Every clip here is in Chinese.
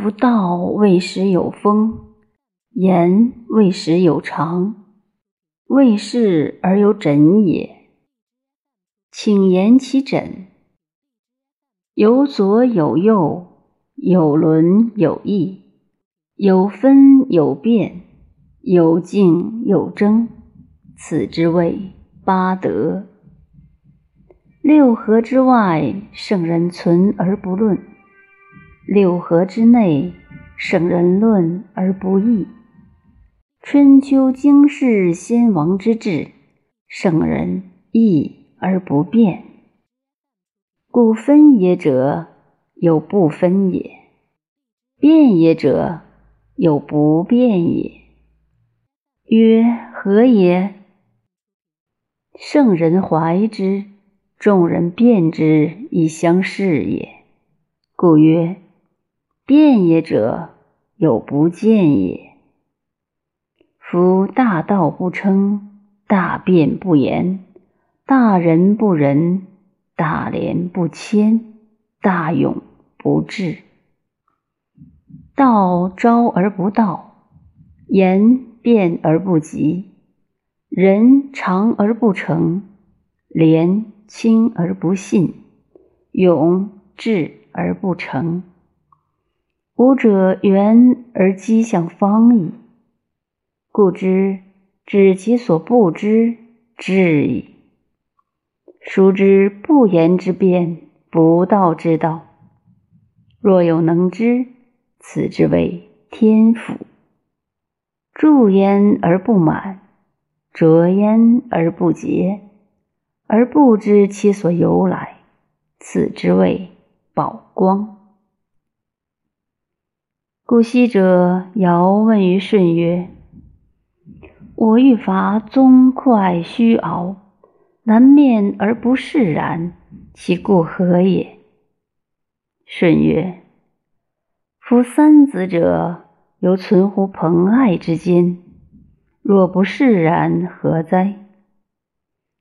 夫道未时有风，言未时有常，未事而有枕也。请言其枕。有左有右，有轮有异，有分有变，有静有争，此之谓八德。六合之外，圣人存而不论。六合之内，圣人论而不议。春秋经世先王之治，圣人易而不变。故分也者，有不分也；辩也者，有不辩也。曰何也？圣人怀之，众人辩之，以相视也。故曰。辩也者，有不见也。夫大道不称，大辩不言，大仁不仁，大廉不谦，大勇不智。道招而不道，言辩而不及，仁长而不成，廉轻而不信，勇智而不成。吾者圆而积向方矣，故知知其所不知，知矣。孰知不言之辩，不道之道？若有能知，此之谓天府。著焉而不满，折焉而不竭，而不知其所由来，此之谓宝光。故昔者尧问于舜曰：“我欲伐宗快虚敖，南面而不释然，其故何也？”舜曰：“夫三子者，犹存乎朋爱之间，若不释然，何哉？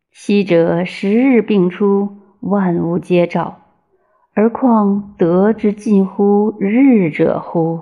昔者十日并出，万物皆照，而况得之近乎日者乎？”